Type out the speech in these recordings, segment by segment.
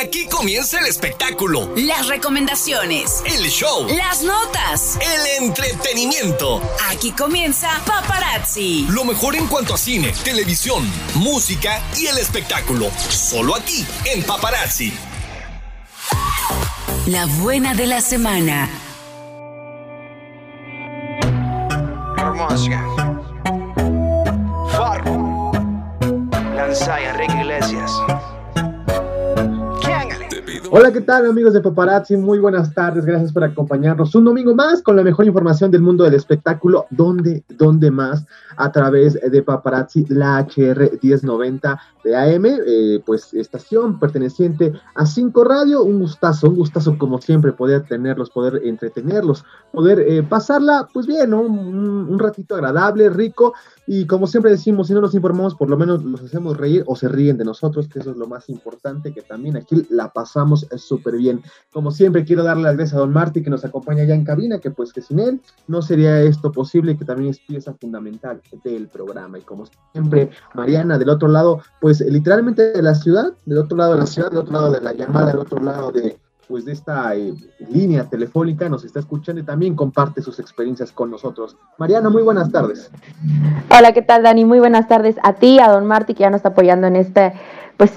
Aquí comienza el espectáculo, Las recomendaciones. el show, Las notas. el entretenimiento. Aquí comienza Paparazzi. Lo mejor en cuanto a cine, televisión, música y el espectáculo. Solo aquí, en Paparazzi. La buena de la semana. Hermosa. Farro. Lanzai, Enrique Iglesias. Hola, ¿qué tal amigos de Paparazzi? Muy buenas tardes, gracias por acompañarnos un domingo más con la mejor información del mundo del espectáculo. ¿Dónde, dónde más? A través de Paparazzi, la HR 1090 de AM, eh, pues estación perteneciente a 5 Radio. Un gustazo, un gustazo como siempre poder tenerlos, poder entretenerlos, poder eh, pasarla, pues bien, ¿no? Un, un ratito agradable, rico. Y como siempre decimos, si no nos informamos, por lo menos los hacemos reír o se ríen de nosotros, que eso es lo más importante, que también aquí la pasamos súper bien. Como siempre, quiero darle las gracias a Don Marty que nos acompaña ya en cabina, que pues que sin él no sería esto posible, que también es pieza fundamental del programa. Y como siempre, Mariana del otro lado, pues literalmente de la ciudad, del otro lado de la ciudad, del otro lado de la llamada, del otro lado de pues de esta eh, línea telefónica nos está escuchando y también comparte sus experiencias con nosotros. Mariana, muy buenas tardes. Hola, ¿qué tal, Dani? Muy buenas tardes a ti, a Don Marty, que ya nos está apoyando en esta, pues,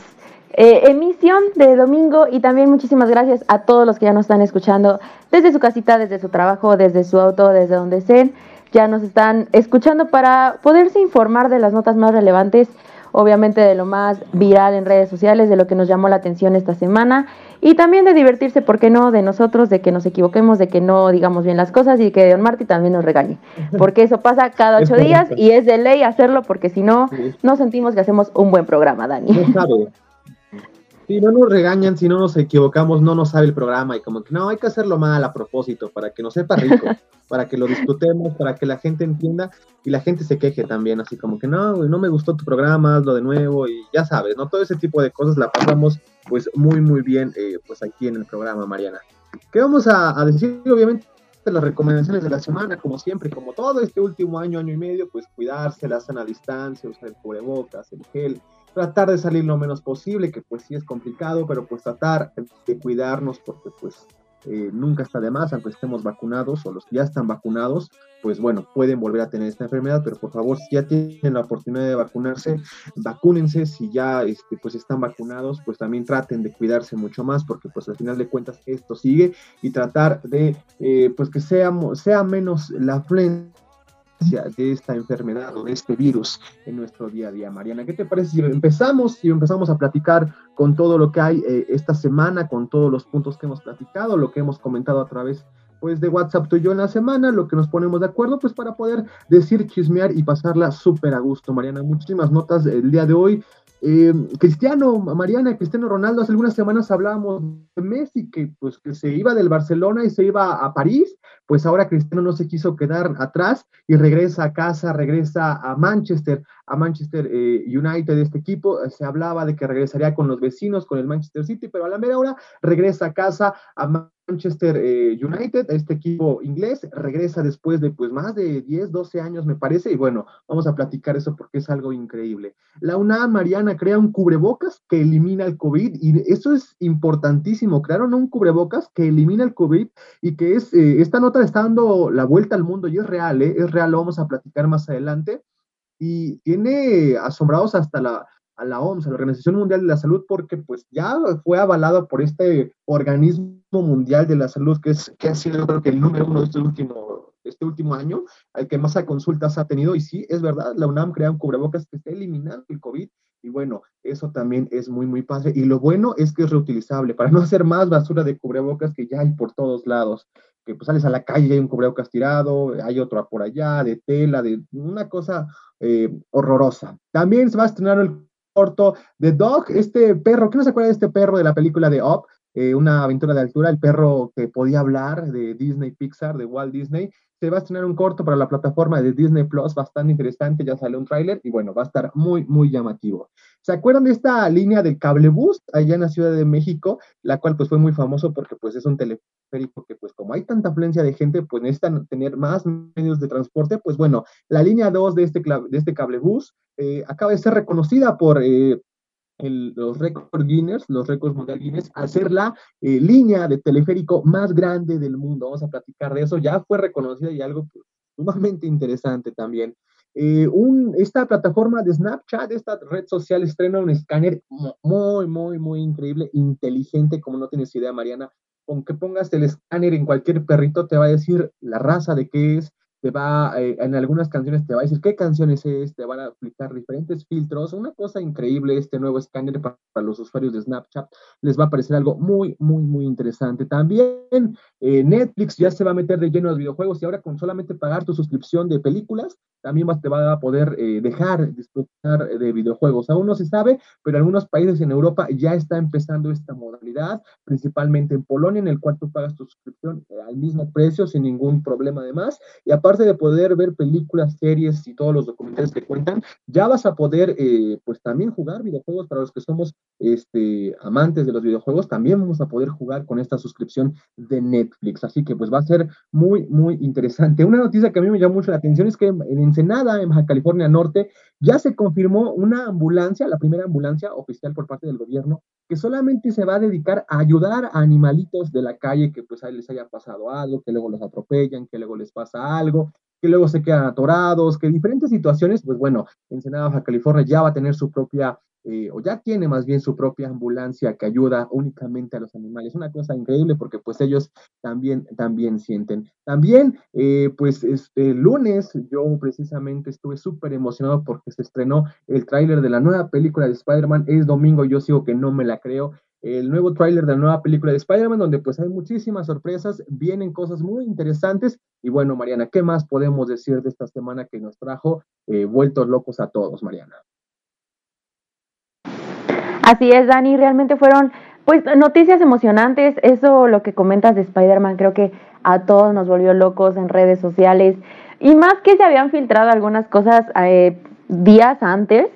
eh, emisión de domingo y también muchísimas gracias a todos los que ya nos están escuchando desde su casita, desde su trabajo, desde su auto, desde donde estén. Ya nos están escuchando para poderse informar de las notas más relevantes, obviamente de lo más viral en redes sociales, de lo que nos llamó la atención esta semana y también de divertirse, ¿por qué no? De nosotros, de que nos equivoquemos, de que no digamos bien las cosas y que Don Marty también nos regañe, porque eso pasa cada ocho días y es de ley hacerlo porque si no, no sentimos que hacemos un buen programa, Dani. Si no nos regañan, si no nos equivocamos, no nos sabe el programa y como que no, hay que hacerlo mal a propósito para que nos sepa rico, para que lo disfrutemos, para que la gente entienda y la gente se queje también, así como que no, no me gustó tu programa, hazlo de nuevo y ya sabes, ¿no? Todo ese tipo de cosas la pasamos pues muy, muy bien eh, pues aquí en el programa, Mariana. ¿Qué vamos a, a decir? Obviamente las recomendaciones de la semana, como siempre, como todo este último año, año y medio, pues cuidarse, la sana distancia, usar el cubrebocas, el gel, tratar de salir lo menos posible, que pues sí es complicado, pero pues tratar de cuidarnos porque pues eh, nunca está de más, aunque estemos vacunados o los que ya están vacunados, pues bueno, pueden volver a tener esta enfermedad, pero por favor, si ya tienen la oportunidad de vacunarse, vacúnense, si ya este, pues están vacunados, pues también traten de cuidarse mucho más, porque pues al final de cuentas esto sigue y tratar de eh, pues que sea, sea menos la afluencia de esta enfermedad o de este virus en nuestro día a día. Mariana, ¿qué te parece si empezamos, si empezamos a platicar con todo lo que hay eh, esta semana, con todos los puntos que hemos platicado, lo que hemos comentado a través pues de WhatsApp tú y yo en la semana, lo que nos ponemos de acuerdo, pues para poder decir, chismear y pasarla súper a gusto, Mariana. Muchísimas notas el día de hoy. Eh, Cristiano, Mariana, Cristiano Ronaldo, hace algunas semanas hablábamos de Messi, que pues que se iba del Barcelona y se iba a París, pues ahora Cristiano no se quiso quedar atrás y regresa a casa, regresa a Manchester, a Manchester eh, United, este equipo, eh, se hablaba de que regresaría con los vecinos, con el Manchester City, pero a la mera hora regresa a casa a Manchester eh, United, este equipo inglés, regresa después de pues más de 10, 12 años me parece, y bueno, vamos a platicar eso porque es algo increíble. La UNAM, Mariana, crea un cubrebocas que elimina el COVID, y eso es importantísimo, crearon un cubrebocas que elimina el COVID y que es, eh, esta nota está dando la vuelta al mundo y es real, es real, lo vamos a platicar más adelante, y tiene asombrados hasta la, a la OMS, la Organización Mundial de la Salud, porque pues ya fue avalado por este organismo mundial de la salud, que, es, que ha sido creo que el número uno de este último, este último año, al que más consultas ha tenido, y sí, es verdad, la UNAM crea un cubrebocas que está eliminando el COVID, y bueno, eso también es muy, muy padre, y lo bueno es que es reutilizable, para no hacer más basura de cubrebocas que ya hay por todos lados, que pues sales a la calle y hay un cubrebocas tirado, hay otro por allá, de tela, de una cosa eh, horrorosa. También se va a estrenar el corto de Dog, este perro, ¿qué no se acuerda de este perro de la película de Up? Eh, una aventura de altura, el perro que podía hablar de Disney Pixar, de Walt Disney. Se va a estrenar un corto para la plataforma de Disney Plus, bastante interesante, ya sale un tráiler y bueno, va a estar muy, muy llamativo. ¿Se acuerdan de esta línea del cablebús allá en la Ciudad de México, la cual pues fue muy famoso porque pues es un teleférico que pues como hay tanta afluencia de gente, pues necesitan tener más medios de transporte, pues bueno, la línea 2 de este, de este cablebús eh, acaba de ser reconocida por... Eh, los récords Guinness, los récords mundial Guinness, ser la eh, línea de teleférico más grande del mundo. Vamos a platicar de eso. Ya fue reconocida y algo pues, sumamente interesante también. Eh, un, esta plataforma de Snapchat, esta red social, estrena un escáner muy, muy, muy increíble, inteligente, como no tienes idea, Mariana. Con que pongas el escáner en cualquier perrito, te va a decir la raza de qué es, te va, eh, en algunas canciones te va a decir qué canciones es, te van a aplicar diferentes filtros, una cosa increíble este nuevo escáner para, los usuarios de Snapchat, les va a parecer algo muy, muy, muy interesante. También eh, Netflix ya se va a meter de lleno a los videojuegos y ahora con solamente pagar tu suscripción de películas, también te va a poder eh, dejar disfrutar de videojuegos. Aún no se sabe, pero en algunos países en Europa ya está empezando esta modalidad, principalmente en Polonia, en el cual tú pagas tu suscripción al mismo precio sin ningún problema además. Y aparte aparte de poder ver películas, series y todos los documentales que cuentan, ya vas a poder, eh, pues también jugar videojuegos para los que somos este, amantes de los videojuegos, también vamos a poder jugar con esta suscripción de Netflix. Así que pues va a ser muy, muy interesante. Una noticia que a mí me llamó mucho la atención es que en Ensenada, en Baja California Norte, ya se confirmó una ambulancia, la primera ambulancia oficial por parte del gobierno, que solamente se va a dedicar a ayudar a animalitos de la calle que pues ahí les haya pasado algo, que luego los atropellan, que luego les pasa algo, que luego se quedan atorados, que diferentes situaciones, pues bueno, Ensenada, Baja California ya va a tener su propia eh, o ya tiene más bien su propia ambulancia que ayuda únicamente a los animales. Una cosa increíble porque pues ellos también, también sienten. También, eh, pues este lunes yo precisamente estuve súper emocionado porque se estrenó el tráiler de la nueva película de Spider-Man. Es domingo, yo sigo que no me la creo el nuevo tráiler de la nueva película de Spider-Man, donde pues hay muchísimas sorpresas, vienen cosas muy interesantes. Y bueno, Mariana, ¿qué más podemos decir de esta semana que nos trajo eh, vueltos locos a todos, Mariana? Así es, Dani, realmente fueron pues noticias emocionantes, eso lo que comentas de Spider-Man creo que a todos nos volvió locos en redes sociales y más que se habían filtrado algunas cosas eh, días antes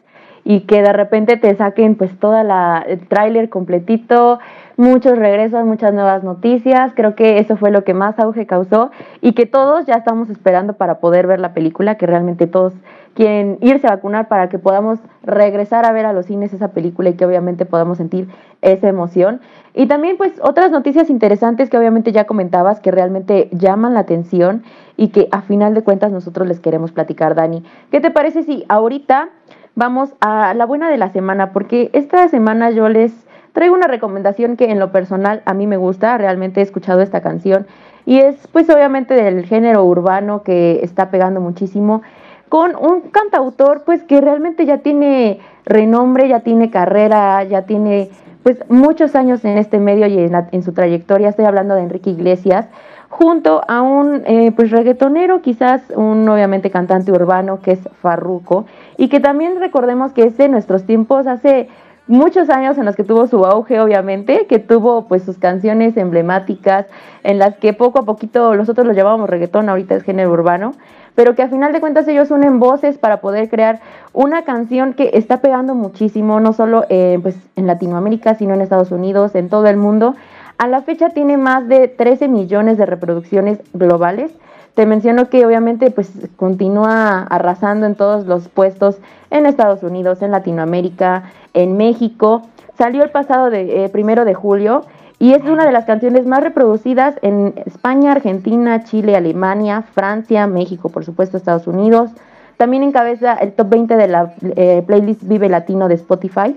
y que de repente te saquen pues toda la el tráiler completito, muchos regresos, muchas nuevas noticias, creo que eso fue lo que más auge causó y que todos ya estamos esperando para poder ver la película, que realmente todos quieren irse a vacunar para que podamos regresar a ver a los cines esa película y que obviamente podamos sentir esa emoción. Y también pues otras noticias interesantes que obviamente ya comentabas que realmente llaman la atención y que a final de cuentas nosotros les queremos platicar, Dani. ¿Qué te parece si ahorita vamos a la buena de la semana? Porque esta semana yo les traigo una recomendación que en lo personal a mí me gusta, realmente he escuchado esta canción y es pues obviamente del género urbano que está pegando muchísimo con un cantautor pues que realmente ya tiene renombre, ya tiene carrera, ya tiene pues muchos años en este medio y en, su trayectoria, estoy hablando de Enrique Iglesias, junto a un eh, pues reggaetonero, quizás un obviamente cantante urbano que es Farruco, y que también recordemos que es de nuestros tiempos, hace muchos años en los que tuvo su auge, obviamente, que tuvo pues sus canciones emblemáticas, en las que poco a poquito nosotros lo llamábamos reggaetón, ahorita es género urbano, pero que a final de cuentas ellos unen voces para poder crear una canción que está pegando muchísimo, no solo eh, pues, en Latinoamérica, sino en Estados Unidos, en todo el mundo. A la fecha tiene más de 13 millones de reproducciones globales. Te menciono que obviamente pues continúa arrasando en todos los puestos en Estados Unidos, en Latinoamérica, en México. Salió el pasado de, eh, primero de julio y es una de las canciones más reproducidas en España, Argentina, Chile, Alemania, Francia, México, por supuesto, Estados Unidos. También encabeza el top 20 de la eh, playlist Vive Latino de Spotify.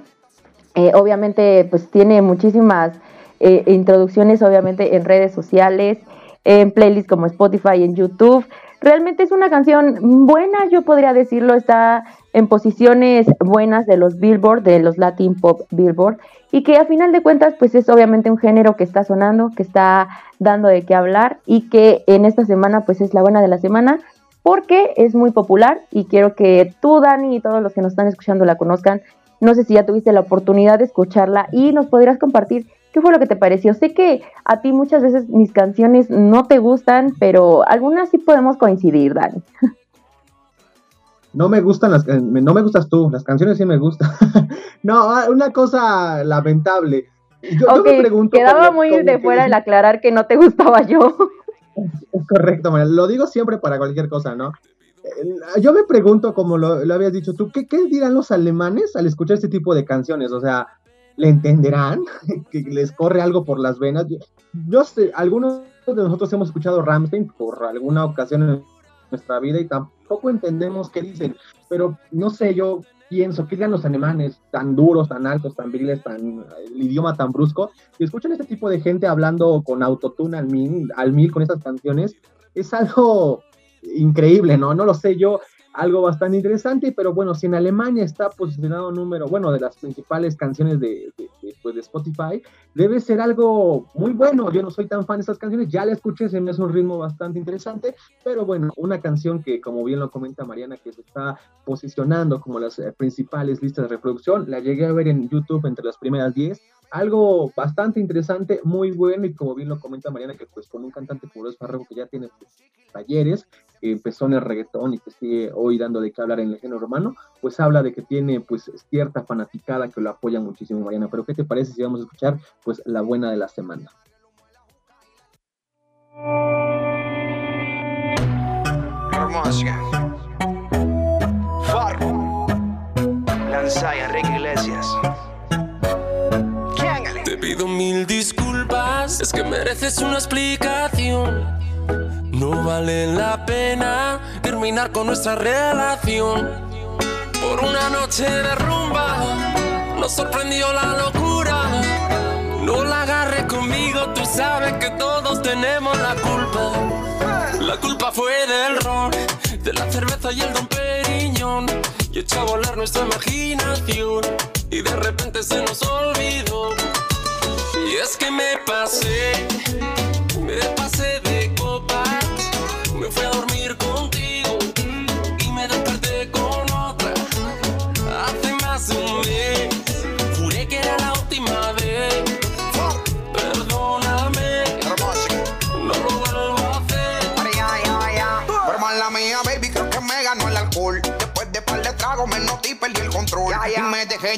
Eh, obviamente, pues tiene muchísimas eh, introducciones, obviamente, en redes sociales, en playlists como Spotify, en YouTube. Realmente es una canción buena, yo podría decirlo, está en posiciones buenas de los Billboard, de los Latin Pop Billboard y que a final de cuentas pues es obviamente un género que está sonando, que está dando de qué hablar y que en esta semana pues es la buena de la semana porque es muy popular y quiero que tú Dani y todos los que nos están escuchando la conozcan. No sé si ya tuviste la oportunidad de escucharla y nos podrías compartir qué fue lo que te pareció. Sé que a ti muchas veces mis canciones no te gustan, pero algunas sí podemos coincidir, Dani. No me gustan las no me gustas tú, las canciones sí me gustan. no, ah, una cosa lamentable. Yo, me pregunto quedaba muy de fuera el aclarar que no te gustaba yo. Es correcto, María. Lo digo siempre para cualquier cosa, ¿no? eh, yo me pregunto, como lo, lo habías dicho tú, ¿qué, ¿qué, dirán los alemanes al escuchar este tipo de canciones? O sea, ¿le entenderán? ¿Que les corre algo por las venas? Yo, sé, algunos de nosotros hemos escuchado Ramstein por alguna ocasión en nuestra vida y tampoco entendemos qué dicen, pero no sé, yo pienso, ¿qué digan los alemanes tan duros, tan altos, tan viriles, tan el idioma tan brusco? Y escuchan este tipo de gente hablando con autotune al mil, al mil con estas canciones, es algo increíble, ¿no? No lo sé, yo algo bastante interesante, pero bueno, si en Alemania está posicionado número, bueno, de las principales canciones de, pues, de, Spotify, debe ser algo muy bueno. Yo no soy tan fan de esas canciones, ya la escuché, se me hace un ritmo bastante interesante, pero bueno, una canción que, como bien lo comenta Mariana, que se está posicionando como las eh, principales listas de reproducción, la llegué a ver en YouTube entre las primeras 10 algo bastante interesante, muy bueno, y como bien lo comenta Mariana, que pues con un cantante como Luis que ya tiene pues, talleres, que empezó en el reggaetón y que sigue hoy dando de qué hablar en el género romano, pues habla de que tiene pues cierta fanaticada que lo apoya muchísimo, Mariana. Pero ¿qué te parece si vamos a escuchar pues la buena de la semana? Farro. Lanza Enrique Iglesias. Te pido mil disculpas, es que mereces una explicación. No vale la pena terminar con nuestra relación. Por una noche de rumba nos sorprendió la locura. No la agarre conmigo, tú sabes que todos tenemos la culpa. La culpa fue del ron, de la cerveza y el don Periñón. Y echó a volar nuestra imaginación. Y de repente se nos olvidó y es que me pasé,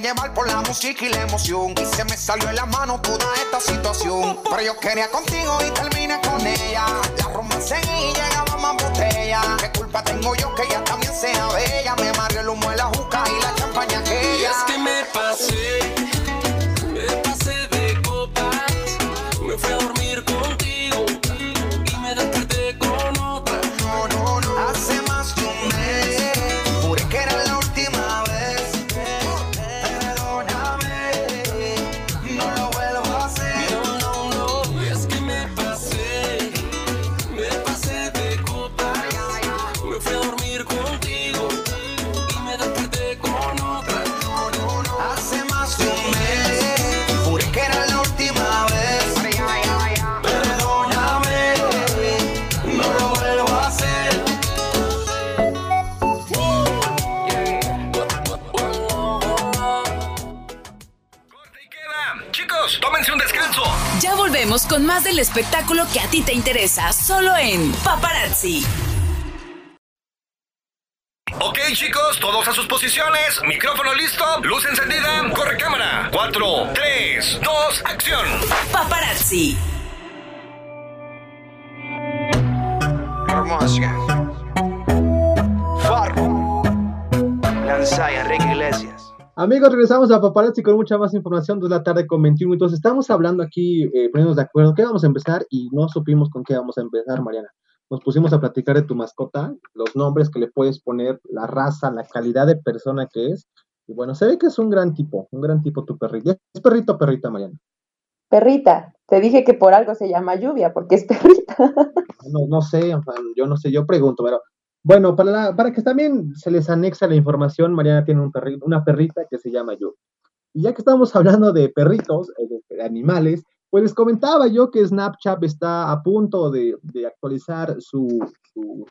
llevar por la música y la emoción. Y se me salió en la mano toda esta situación. Pero yo quería contigo y terminé con ella. La romance y llegaba más botella. ¿Qué culpa tengo yo que ella también sea bella? Me mareó el humo de la juca y la champaña que Y es que me pasé, descanso. Ya volvemos con más del espectáculo que a ti te interesa, solo en Paparazzi. Ok, chicos, todos a sus posiciones. Micrófono listo, luz encendida, corre cámara. 4, 3, 2, acción. Paparazzi. Hermosa. Farro. Lanza Enrique Iglesias. Amigos, regresamos a Paparazzi con mucha más información. de la tarde con 21 minutos. Estamos hablando aquí, eh, poniéndonos de acuerdo. ¿Qué vamos a empezar? Y no supimos con qué vamos a empezar, Mariana. Nos pusimos a platicar de tu mascota, los nombres que le puedes poner, la raza, la calidad de persona que es. Y bueno, se ve que es un gran tipo, un gran tipo tu perrito. ¿Es perrito o perrita, Mariana? Perrita, te dije que por algo se llama lluvia, porque es perrita. No, no sé, yo no sé, yo pregunto, pero bueno, para, la- para que también se les anexa la información, Mariana tiene un una perrita que se llama Lluvia. Y ya que estamos hablando de perritos, eh, de, animales, pues les comentaba yo que Snapchat está a punto de, de actualizar su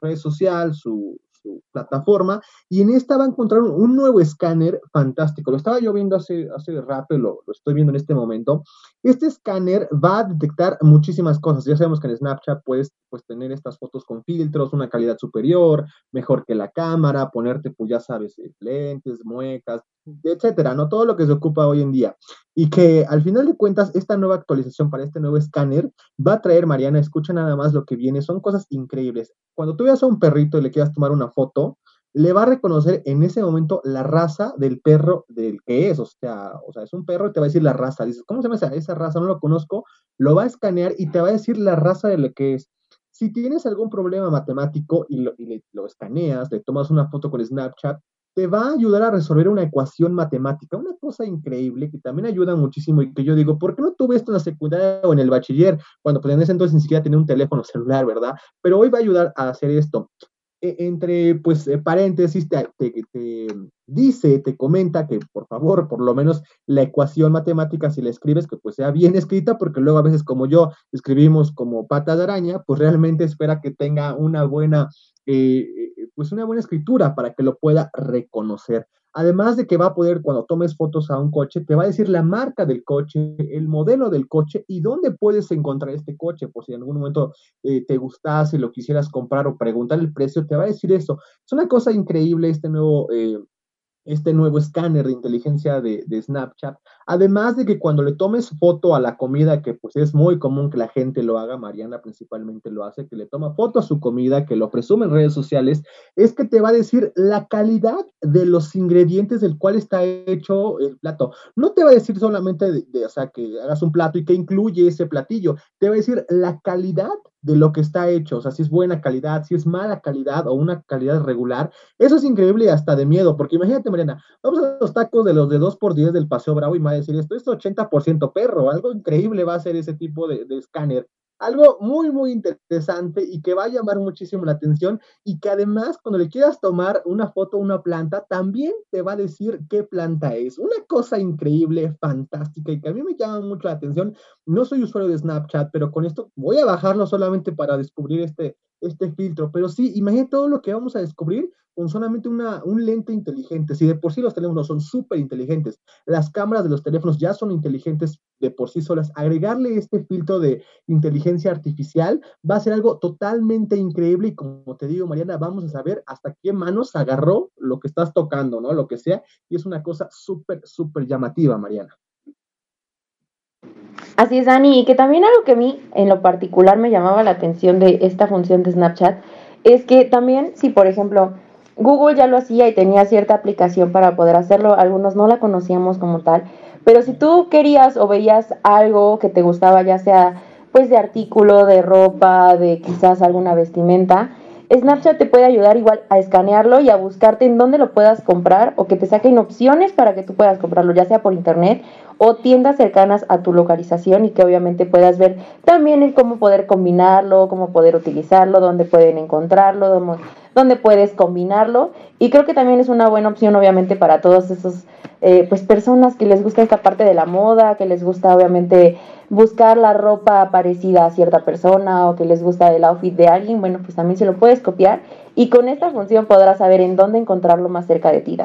red social, su, su plataforma, y en esta va a encontrar un, un nuevo escáner fantástico. Lo estaba yo viendo hace, hace rato y lo, lo estoy viendo en este momento. Este escáner va a detectar muchísimas cosas. Ya sabemos que en Snapchat puedes pues, tener estas fotos con filtros, una calidad superior, mejor que la cámara, ponerte, pues ya sabes, eh, lentes, muecas, etcétera, ¿no? Todo lo que se ocupa hoy en día. Y que al final de cuentas, esta nueva actualización para este nuevo escáner va a traer, Mariana, escucha nada más lo que viene, son cosas increíbles. Cuando tú veas a un perrito y le quieras tomar una foto, le va a reconocer en ese momento la raza del perro del que es, o sea, o sea, es un perro y te va a decir la raza. Dices, ¿cómo se llama esa, raza? No lo conozco. Lo va a escanear y te va a decir la raza de lo que es. Si tienes algún problema matemático y lo, y lo escaneas, le tomas una foto con Snapchat, te va a ayudar a resolver una ecuación matemática, una cosa increíble que también ayuda muchísimo y que yo digo, ¿por qué no tuve esto en la secundaria o en el bachiller? Cuando pues en ese entonces ni siquiera tenía un teléfono celular, ¿verdad? Pero hoy va a ayudar a hacer esto. E, entre pues eh, paréntesis te, dice, te comenta que por favor, por lo menos la ecuación matemática, si la escribes, que pues sea bien escrita, porque luego a veces como yo escribimos como pata de araña, pues realmente espera que tenga una buena eh, eh, pues una buena escritura para que lo pueda reconocer. Además de que va a poder, cuando tomes fotos a un coche, te va a decir la marca del coche, el modelo del coche y dónde puedes encontrar este coche, por si en algún momento eh, te gustase, lo quisieras comprar o preguntar el precio, te va a decir eso. Es una cosa increíble este nuevo este nuevo escáner de inteligencia de, Snapchat. Además de que cuando le tomes foto a la comida, que pues es muy común que la gente lo haga, Mariana principalmente lo hace, que le toma foto a su comida, que lo presume en redes sociales, es que te va a decir la calidad de los ingredientes del cual está hecho el plato. No te va a decir solamente, de, o sea, que hagas un plato y que incluye ese platillo, te va a decir la calidad de lo que está hecho, o sea, si es buena calidad, si es mala calidad o una calidad regular, eso es increíble y hasta de miedo, porque imagínate, Mariana, vamos a los tacos de los de 2x10 del Paseo Bravo y me va a decir esto, es 80% perro, algo increíble va a ser ese tipo de, de escáner algo muy, muy interesante y que va a llamar muchísimo la atención y que además cuando le quieras tomar una foto a una planta, también te va a decir qué planta es. Una cosa increíble, fantástica y que a mí me llama mucho la atención. No soy usuario de Snapchat, pero con esto voy a bajarlo solamente para descubrir este, este filtro. Pero sí, imagínate todo lo que vamos a descubrir con solamente una, un lente inteligente. Si de por sí los teléfonos son súper inteligentes, las cámaras de los teléfonos ya son inteligentes de por sí solas, agregarle este filtro de inteligencia artificial va a ser algo totalmente increíble y como te digo, Mariana, vamos a saber hasta qué manos agarró lo que estás tocando, ¿no? Lo que sea, y es una cosa súper, súper llamativa, Mariana. Así es, Dani, y que también algo que a mí en lo particular me llamaba la atención de esta función de Snapchat es que también si, por ejemplo, Google ya lo hacía y tenía cierta aplicación para poder hacerlo, algunos no la conocíamos como tal, pero si tú querías o veías algo que te gustaba, ya sea pues de artículo, de ropa, de quizás alguna vestimenta, Snapchat te puede ayudar igual a escanearlo y a buscarte en dónde lo puedas comprar o que te saquen opciones para que tú puedas comprarlo, ya sea por internet o tiendas cercanas a tu localización y que obviamente puedas ver también el cómo poder combinarlo, cómo poder utilizarlo, dónde pueden encontrarlo, dónde, puedes combinarlo. Y creo que también es una buena opción obviamente para todos esos eh, pues personas que les gusta esta parte de la moda, que les gusta obviamente buscar la ropa parecida a cierta persona o que les gusta el outfit de alguien, bueno, pues también se lo puedes copiar y con esta función podrás saber en dónde encontrarlo más cerca de ti.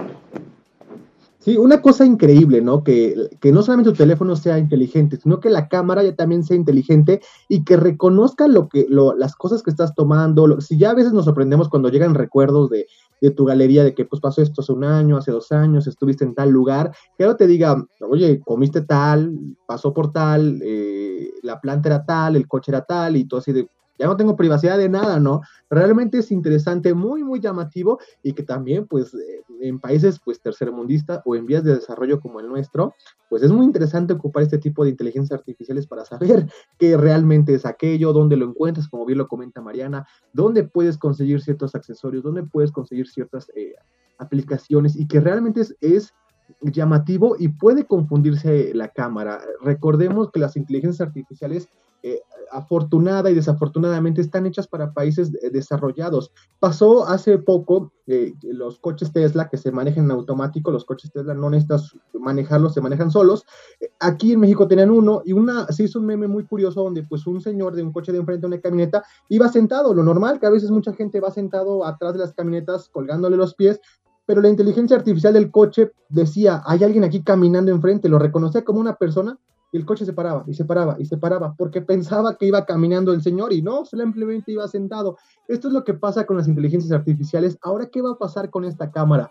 Sí, una cosa increíble, ¿no? Que, que, no solamente tu teléfono sea inteligente, sino que la cámara ya también sea inteligente y que reconozca lo que, lo, las cosas que estás tomando. si ya a veces nos sorprendemos cuando llegan recuerdos de, de, tu galería de que pues pasó esto hace un año, hace dos años, estuviste en tal lugar, que ahora te diga, oye, comiste tal, pasó por tal, eh, la planta era tal, el coche era tal, y tú así de, ya no tengo privacidad de nada, ¿no? Realmente es interesante, muy, muy llamativo y que también, pues, eh, en países, pues, tercermundistas o en vías de desarrollo como el nuestro, pues es muy interesante ocupar este tipo de inteligencias artificiales para saber qué realmente es aquello, dónde lo encuentras, como bien lo comenta Mariana, dónde puedes conseguir ciertos accesorios, dónde puedes conseguir ciertas eh, aplicaciones y que realmente es, es llamativo y puede confundirse la cámara. Recordemos que las inteligencias artificiales eh, afortunada y desafortunadamente están hechas para países desarrollados. Pasó hace poco eh, los coches Tesla que se manejan en automático, los coches Tesla no necesitas manejarlos, se manejan solos. Aquí en México tenían uno y una se hizo un meme muy curioso donde pues un señor de un coche de enfrente de una camioneta iba sentado, lo normal que a veces mucha gente va sentado atrás de las camionetas colgándole los pies, pero la inteligencia artificial del coche decía, hay alguien aquí caminando enfrente, lo reconocía como una persona y el coche se paraba y se paraba y se paraba porque pensaba que iba caminando el señor y no, simplemente iba sentado. Esto es lo que pasa con las inteligencias artificiales. Ahora, ¿qué va a pasar con esta cámara?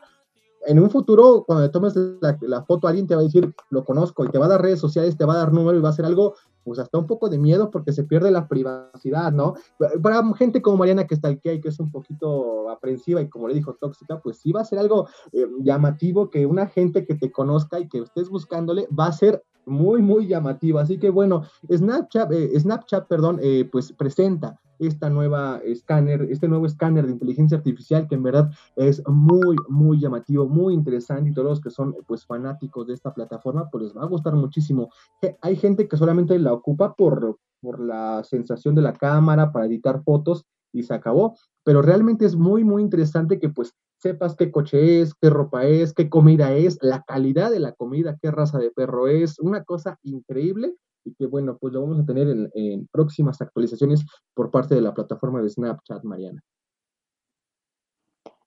en un futuro, cuando le tomes la, foto, alguien te va a decir, lo conozco, y te va a dar redes sociales, te va a dar número y va a ser algo, pues hasta un poco de miedo porque se pierde la privacidad, ¿no? Para gente como Mariana que está aquí y que es un poquito aprensiva y como le dijo, tóxica, pues sí va a ser algo eh, llamativo que una gente que te conozca y que estés buscándole va a ser muy, muy llamativo. Así que bueno, Snapchat, eh, Snapchat perdón, eh, pues presenta esta nueva escáner, este nuevo escáner de inteligencia artificial que en verdad es muy, muy llamativo, muy interesante y todos los que son pues fanáticos de esta plataforma pues les va a gustar muchísimo. Hay gente que solamente la ocupa por, por la sensación de la cámara, para editar fotos y se acabó, pero realmente es muy, muy interesante que pues sepas qué coche es, qué ropa es, qué comida es, la calidad de la comida, qué raza de perro es, una cosa increíble y que bueno, pues lo vamos a tener en, próximas actualizaciones por parte de la plataforma de Snapchat, Mariana.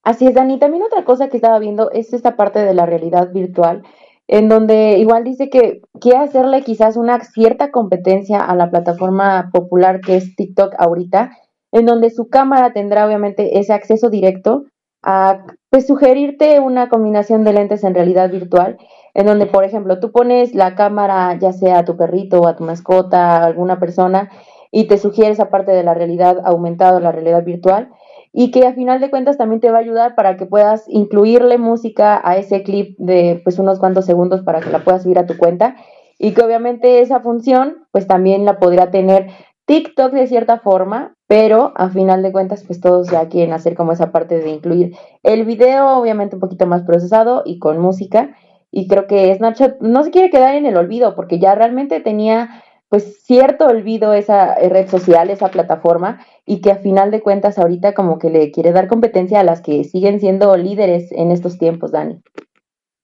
Así es, Dani. También otra cosa que estaba viendo es esta parte de la realidad virtual, en donde igual dice que quiere hacerle quizás una cierta competencia a la plataforma popular que es TikTok ahorita, en donde su cámara tendrá obviamente ese acceso directo a pues sugerirte una combinación de lentes en realidad virtual, en donde, por ejemplo, tú pones la cámara ya sea a tu perrito o a tu mascota, a alguna persona, y te sugiere esa parte de la realidad aumentada, la realidad virtual, y que a final de cuentas también te va a ayudar para que puedas incluirle música a ese clip de pues unos cuantos segundos para que la puedas subir a tu cuenta y que obviamente esa función pues también la podría tener TikTok de cierta forma, pero a final de cuentas pues todos ya quieren hacer como esa parte de incluir el video obviamente un poquito más procesado y con música y creo que Snapchat no se quiere quedar en el olvido porque ya realmente tenía pues cierto olvido esa red social, esa plataforma y que a final de cuentas ahorita como que le quiere dar competencia a las que siguen siendo líderes en estos tiempos, Dani.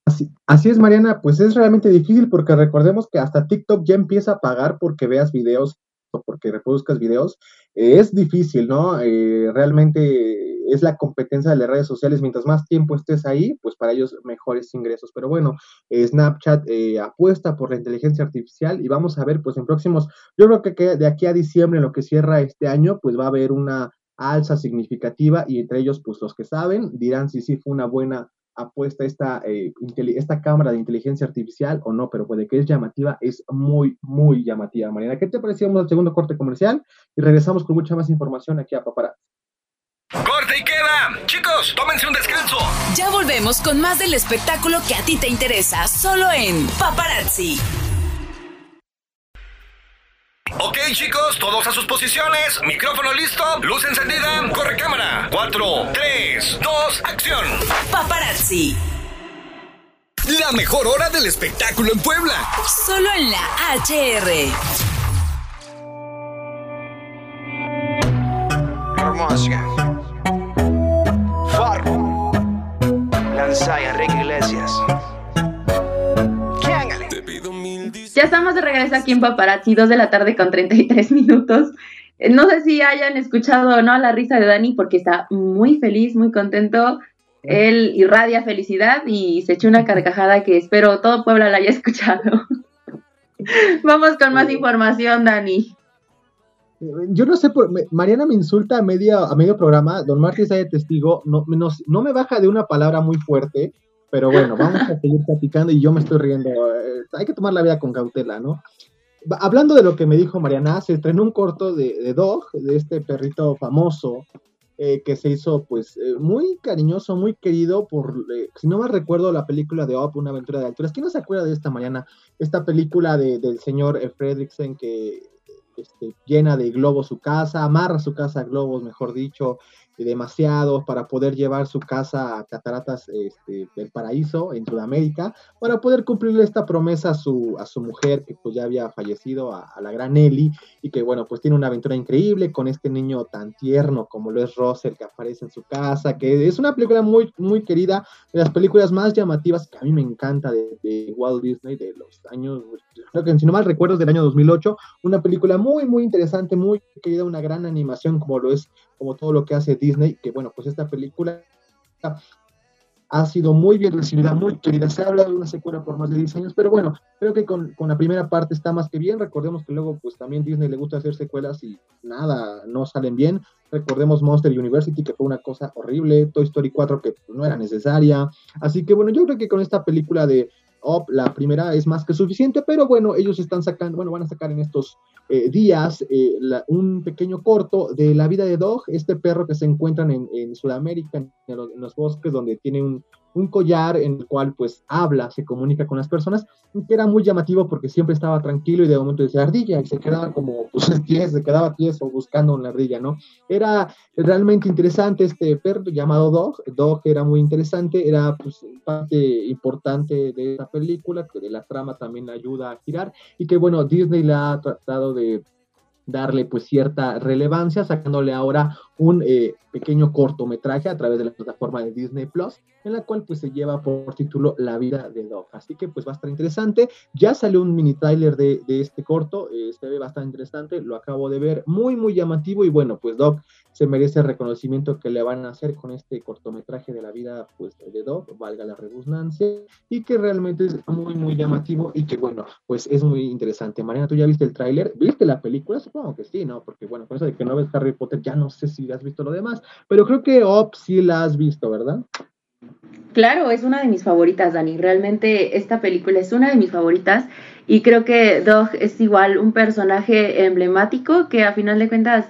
Así, así es, Mariana, pues es realmente difícil porque recordemos que hasta TikTok ya empieza a pagar porque veas videos porque reproduzcas videos es difícil, ¿no? Eh, realmente es la competencia de las redes sociales. Mientras más tiempo estés ahí, pues para ellos mejores ingresos. Pero bueno, eh, Snapchat eh, apuesta por la inteligencia artificial y vamos a ver, pues en próximos, yo creo que de aquí a diciembre, en lo que cierra este año, pues va a haber una alza significativa y entre ellos, pues los que saben dirán si sí fue una buena apuesta esta, eh, esta cámara de inteligencia artificial o no, pero puede que es llamativa, es muy, muy llamativa. Mariana, ¿qué te parecíamos al segundo corte comercial? Y regresamos con mucha más información aquí a Paparazzi. ¡Corte y queda! Chicos, tómense un descanso. Ya volvemos con más del espectáculo que a ti te interesa, solo en Paparazzi. Ok, chicos, todos a sus posiciones. Micrófono listo, luz encendida, corre cámara. 4, 3, 2, acción. Paparazzi. La mejor hora del espectáculo en Puebla. Solo en la HR. Hermosa. Farro. Lanzai, Enrique Iglesias. Ya estamos de regreso aquí en Paparazzi, 2 de la tarde con 33 minutos. Eh, no sé si hayan escuchado o no la risa de Dani porque está muy feliz, muy contento. Él irradia felicidad y se echó una carcajada que espero todo Puebla la haya escuchado. Vamos con más información, Dani. Yo no sé, por, Mariana me insulta a, media, a medio programa, don Martín está de testigo, no, no me baja de una palabra muy fuerte, pero bueno, vamos a seguir platicando y yo me estoy riendo. Eh, hay que tomar la vida con cautela, ¿no? Hablando de lo que me dijo Mariana, se estrenó un corto de, Dog, de este perrito famoso, eh, que se hizo pues eh, muy cariñoso, muy querido por, si no me recuerdo, la película de Op, Una aventura de alturas. ¿Quién no se acuerda de esta Mariana? Esta película de, del señor Fredricksen que este, llena de globos su casa, amarra su casa a globos, mejor dicho, demasiados para poder llevar su casa a Cataratas este, del Paraíso en Sudamérica, para poder cumplirle esta promesa a su, a su mujer que pues ya había fallecido, a, la gran Ellie, y que bueno, pues tiene una aventura increíble con este niño tan tierno como lo es Russell que aparece en su casa, que es una película muy, muy querida, de las películas más llamativas que a mí me encanta de, de Walt Disney de los años, creo que si no mal recuerdo del año 2008, una película muy, muy interesante, muy querida, una gran animación como lo es como todo lo que hace Disney, que bueno, pues esta película ha sido muy bien recibida, muy querida. Se ha hablado de una secuela por más de 10 años, pero bueno, creo que con, con, la primera parte está más que bien. Recordemos que luego, pues también Disney le gusta hacer secuelas y nada, no salen bien. Recordemos Monster University, que fue una cosa horrible. Toy Story 4, que no era necesaria. Así que bueno, yo creo que con esta película de La primera es más que suficiente, pero bueno, ellos están sacando, bueno, van a sacar en estos eh, días eh, un pequeño corto de la vida de Dog, este perro que se encuentran en, en Sudamérica, en en los, bosques, donde tiene un, un collar en el cual pues habla, se comunica con las personas, que era muy llamativo porque siempre estaba tranquilo y de momento decía ardilla y se quedaba como pues pies, se quedaba tieso buscando una ardilla, ¿no? Era realmente interesante este perro llamado Dog, Dog era muy interesante, era pues parte importante de esta película, que de la trama también ayuda a girar y que bueno, Disney la ha tratado de darle pues cierta relevancia, sacándole ahora un eh, pequeño cortometraje a través de la plataforma de Disney Plus, en la cual pues se lleva por título La vida de Doc. Así que pues va a estar interesante. Ya salió un mini trailer de, de este corto, eh, se ve bastante interesante, lo acabo de ver, muy muy llamativo y bueno, pues Doc se merece el reconocimiento que le van a hacer con este cortometraje de la vida pues de Doc, valga la redundancia, y que realmente es muy muy llamativo y que bueno, pues es muy interesante. Mariana, ¿tú ya viste el tráiler? ¿Viste la película? Supongo que sí, ¿no? Porque bueno, por eso de que no ves Harry Potter, ya no sé si has visto lo demás, pero creo que Op sí la has visto, ¿verdad? Claro, es una de mis favoritas, Dani. Realmente esta película es una de mis favoritas y creo que Dog es igual un personaje emblemático que a final de cuentas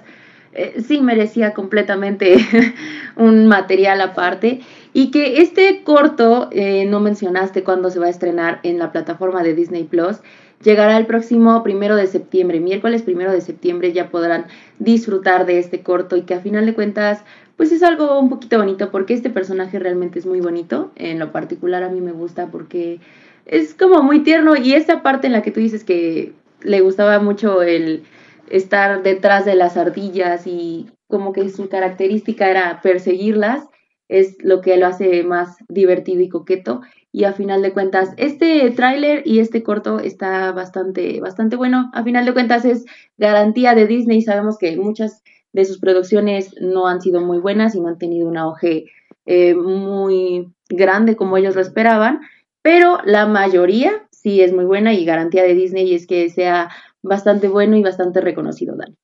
eh, sí merecía completamente un material aparte y que este corto, eh, no mencionaste cuándo se va a estrenar en la plataforma de Disney Plus, llegará el próximo primero de septiembre, miércoles primero de septiembre ya podrán disfrutar de este corto y que a final de cuentas pues es algo un poquito bonito porque este personaje realmente es muy bonito, en lo particular a mí me gusta porque es como muy tierno y esa parte en la que tú dices que le gustaba mucho el estar detrás de las ardillas y como que su característica era perseguirlas, es lo que lo hace más divertido y coqueto. Y a final de cuentas, este tráiler y este corto está bastante, bastante bueno. A final de cuentas es garantía de Disney. Sabemos que muchas de sus producciones no han sido muy buenas y no han tenido un auge eh, muy grande como ellos lo esperaban, pero la mayoría sí es muy buena y garantía de Disney es que sea bastante bueno y bastante reconocido, Dani.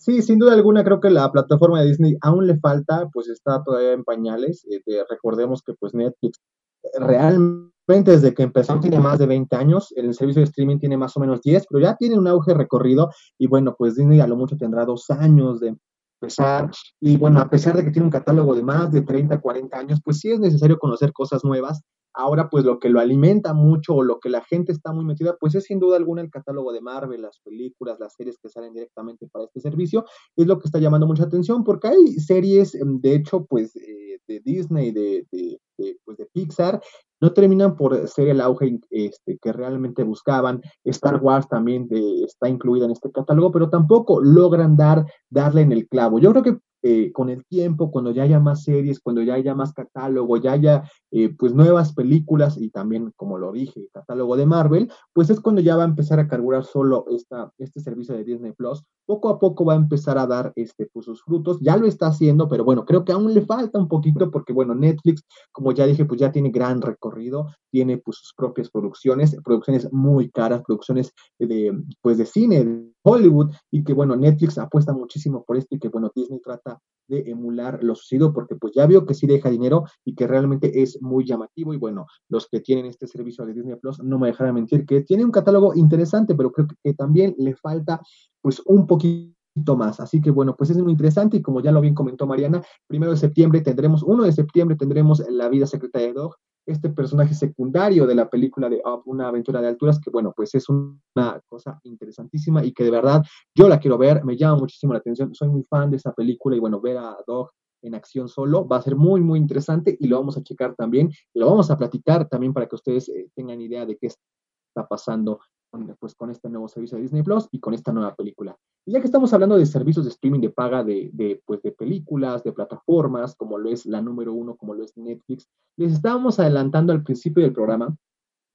Sí, sin duda alguna creo que la plataforma de Disney aún le falta, pues está todavía en pañales. Eh, recordemos que pues Netflix eh, realmente desde que empezó tiene más de 20 años, el servicio de streaming tiene más o menos 10, pero ya tiene un auge recorrido y bueno, pues Disney a lo mucho tendrá dos años de empezar y bueno, a pesar de que tiene un catálogo de más de 30, 40 años, pues sí es necesario conocer cosas nuevas Ahora, pues lo que lo alimenta mucho o lo que la gente está muy metida, pues es sin duda alguna el catálogo de Marvel, las películas, las series que salen directamente para este servicio, es lo que está llamando mucha atención porque hay series, em, de hecho, pues eh, de Disney, de, de, de, pues, de Pixar, no terminan por ser el auge este, que realmente buscaban. Star Wars también de, está incluida en este catálogo, pero tampoco logran dar, darle en el clavo. Yo creo que eh, con el tiempo, cuando ya haya más series, cuando ya haya más catálogo, ya haya eh, pues nuevas películas y también, como lo dije, catálogo de Marvel, pues es cuando ya va a empezar a carburar solo esta, este servicio de Disney Plus. Poco a poco va a empezar a dar este, pues, sus frutos. Ya lo está haciendo, pero bueno, creo que aún le falta un poquito porque, bueno, Netflix, como ya dije, pues ya tiene gran recorrido, tiene pues sus propias producciones, producciones muy caras, producciones de, pues de cine, de Hollywood, y que, bueno, Netflix apuesta muchísimo por esto y que, bueno, Disney trata de emular lo sucedido porque pues ya vio que sí deja dinero y que realmente es muy llamativo y bueno, los que tienen este servicio de Disney Plus no me dejarán mentir que tiene un catálogo interesante, pero creo que también le falta pues un poquito más. Así que bueno, pues es muy interesante y como ya lo bien comentó Mariana, primero de septiembre tendremos, 1 de septiembre tendremos La vida secreta de Dog, este personaje secundario de la película de Una aventura de alturas, que bueno, pues es una cosa interesantísima y que de verdad yo la quiero ver, me llama muchísimo la atención, soy muy fan de esa película y bueno, ver a Dog en acción solo va a ser muy, muy interesante y lo vamos a checar también, lo vamos a platicar también para que ustedes eh, tengan idea de qué está pasando pues, con este nuevo servicio de Disney Plus y con esta nueva película. Y ya que estamos hablando de servicios de streaming de paga de, de, pues, de películas, de plataformas, como lo es la número uno, como lo es Netflix, les estábamos adelantando al principio del programa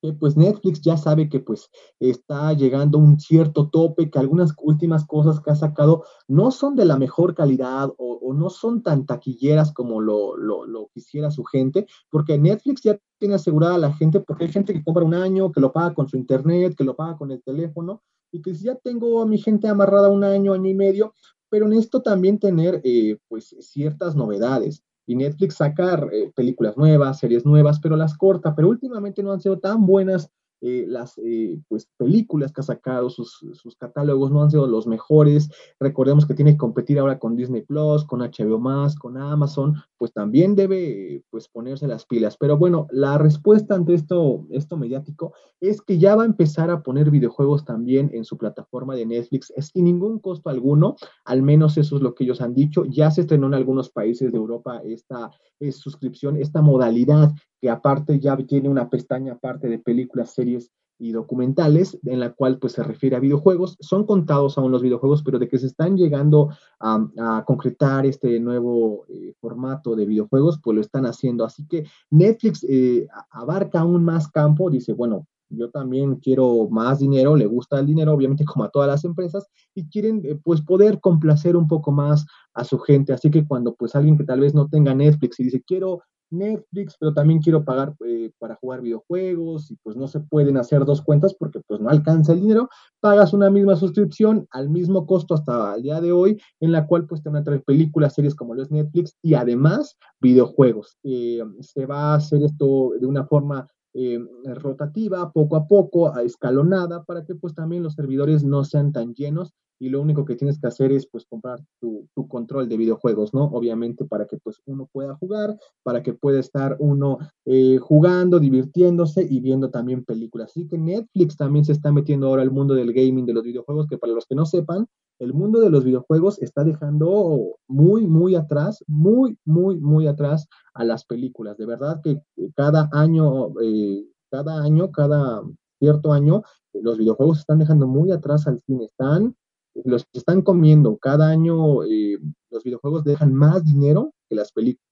que pues Netflix ya sabe que pues está llegando a un cierto tope, que algunas últimas cosas que ha sacado no son de la mejor calidad o, no son tan taquilleras como lo, lo, lo, quisiera su gente, porque Netflix ya tiene asegurada a la gente, porque hay gente que compra un año, que lo paga con su internet, que lo paga con el teléfono, y que si ya tengo a mi gente amarrada un año, año y medio, pero necesito también tener eh, pues ciertas novedades y Netflix sacar eh, películas nuevas, series nuevas, pero las corta, pero últimamente no han sido tan buenas eh, las eh, pues, películas que ha sacado, sus, sus, catálogos no han sido los mejores. Recordemos que tiene que competir ahora con Disney Plus, con HBO con Amazon, pues también debe pues ponerse las pilas. Pero bueno, la respuesta ante esto, esto mediático es que ya va a empezar a poner videojuegos también en su plataforma de Netflix sin ningún costo alguno, al menos eso es lo que ellos han dicho. Ya se estrenó en algunos países de Europa esta es suscripción, esta modalidad que aparte ya tiene una pestaña aparte de películas, series y documentales en la cual pues se refiere a videojuegos. Son contados aún los videojuegos, pero de que se están llegando a, concretar este nuevo eh, formato de videojuegos, pues lo están haciendo. Así que Netflix eh, abarca aún más campo, dice, bueno, yo también quiero más dinero, le gusta el dinero, obviamente como a todas las empresas, y quieren eh, pues poder complacer un poco más a su gente. Así que cuando pues alguien que tal vez no tenga Netflix y dice, quiero Netflix, pero también quiero pagar eh, para jugar videojuegos y pues no se pueden hacer dos cuentas porque pues no alcanza el dinero, pagas una misma suscripción al mismo costo hasta el día de hoy, en la cual pues te van a traer películas, series como lo es Netflix y además videojuegos. Eh, se va a hacer esto de una forma eh, rotativa, poco a poco, escalonada, para que pues también los servidores no sean tan llenos y lo único que tienes que hacer es pues comprar tu, control de videojuegos, ¿no? Obviamente para que pues uno pueda jugar, para que pueda estar uno eh, jugando, divirtiéndose y viendo también películas. Así que Netflix también se está metiendo ahora al mundo del gaming, de los videojuegos, que para los que no sepan, el mundo de los videojuegos está dejando muy, muy atrás, muy, muy, muy atrás a las películas. De verdad que cada año, eh, cada año, cada cierto año, los videojuegos están dejando muy atrás al cine. Están, los están comiendo. Cada año eh, los videojuegos dejan más dinero que las películas.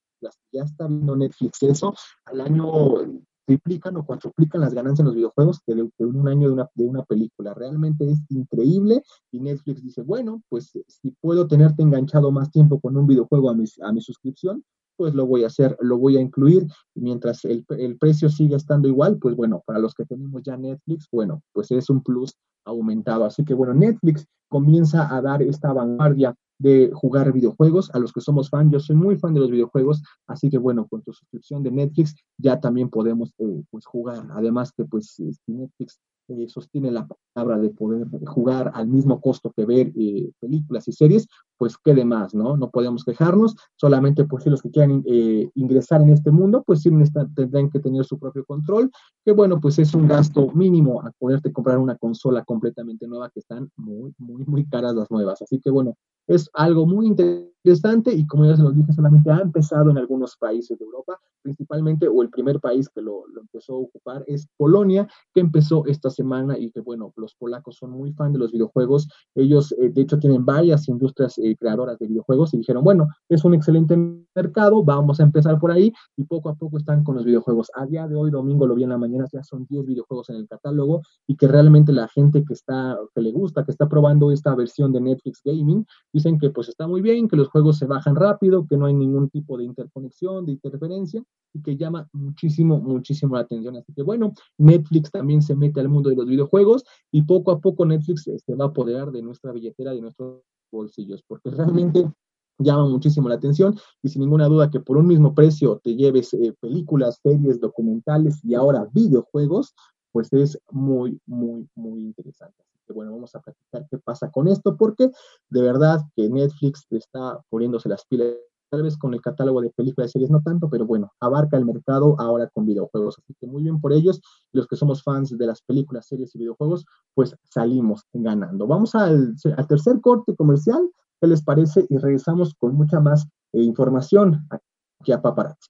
Ya está viendo Netflix eso. Al año triplican o cuatroplican las ganancias en los videojuegos que, de, un año de una, de una, película. Realmente es increíble y Netflix dice, bueno, pues si puedo tenerte enganchado más tiempo con un videojuego a mi, a mi suscripción, pues lo voy a hacer, lo voy a incluir. Mientras el, el, precio siga estando igual, pues bueno, para los que tenemos ya Netflix, bueno, pues es un plus aumentado. Así que bueno, Netflix comienza a dar esta vanguardia de jugar videojuegos. A los que somos fan, yo soy muy fan de los videojuegos, así que bueno, con tu suscripción de Netflix ya también podemos eh, pues jugar. Además que pues Netflix eh, sostiene la palabra de poder jugar al mismo costo que ver eh, películas y series, pues qué de más, ¿no? No podemos quejarnos, solamente pues si los que quieran eh, ingresar en este mundo, pues sí tendrán que tener su propio control, que bueno, pues es un gasto mínimo a poderte comprar una consola completamente nueva, que están muy, muy, muy caras las nuevas. Así que bueno, es algo muy interesante y como ya se los dije, solamente ha empezado en algunos países de Europa, principalmente, o el primer país que lo, lo empezó a ocupar es Polonia, que empezó esta semana y que bueno, los polacos son muy fan de los videojuegos, ellos eh, de hecho tienen varias industrias eh, creadoras de videojuegos y dijeron, bueno, es un excelente mercado, vamos a empezar por ahí y poco a poco están con los videojuegos. A día de hoy, domingo, lo vi en la mañana, ya son 10 videojuegos en el catálogo y que realmente la gente que está, que le gusta, que está probando esta versión de Netflix Gaming, dicen que pues está muy bien, que los juegos se bajan rápido, que no hay ningún tipo de interconexión, de interferencia y que llama muchísimo, muchísimo la atención. Así que bueno, Netflix también se mete al mundo de los videojuegos y poco a poco Netflix se este, va a apoderar de nuestra billetera, de nuestros bolsillos, porque realmente llama muchísimo la atención y sin ninguna duda que por un mismo precio te lleves eh, películas, series, documentales y ahora videojuegos, pues es muy, muy, muy interesante. Que bueno, vamos a platicar qué pasa con esto, porque de verdad que Netflix está poniéndose las pilas tal vez con el catálogo de películas y series no tanto, pero bueno, abarca el mercado ahora con videojuegos. Así que muy bien por ellos. Los que somos fans de las películas, series y videojuegos, pues salimos ganando. Vamos al, al tercer corte comercial. ¿Qué les parece? Y regresamos con mucha más eh, información aquí a Paparazzi.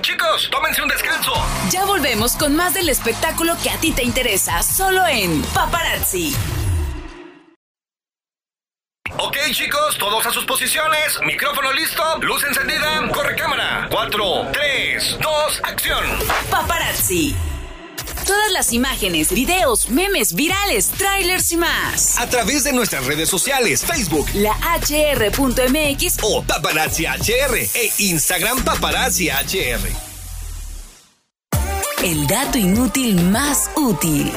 Chicos, tómense un descanso. Ya volvemos con más del espectáculo que a ti te interesa, solo en Paparazzi. Ok, chicos, todos a sus posiciones. Micrófono listo, luz encendida, corre cámara. 4, 3, 2, acción. Paparazzi. Todas las imágenes, videos, memes, virales, trailers y más. A través de nuestras redes sociales, Facebook, La HR.mx o Paparazzi HR e Instagram Paparazzi HR. El dato inútil más útil.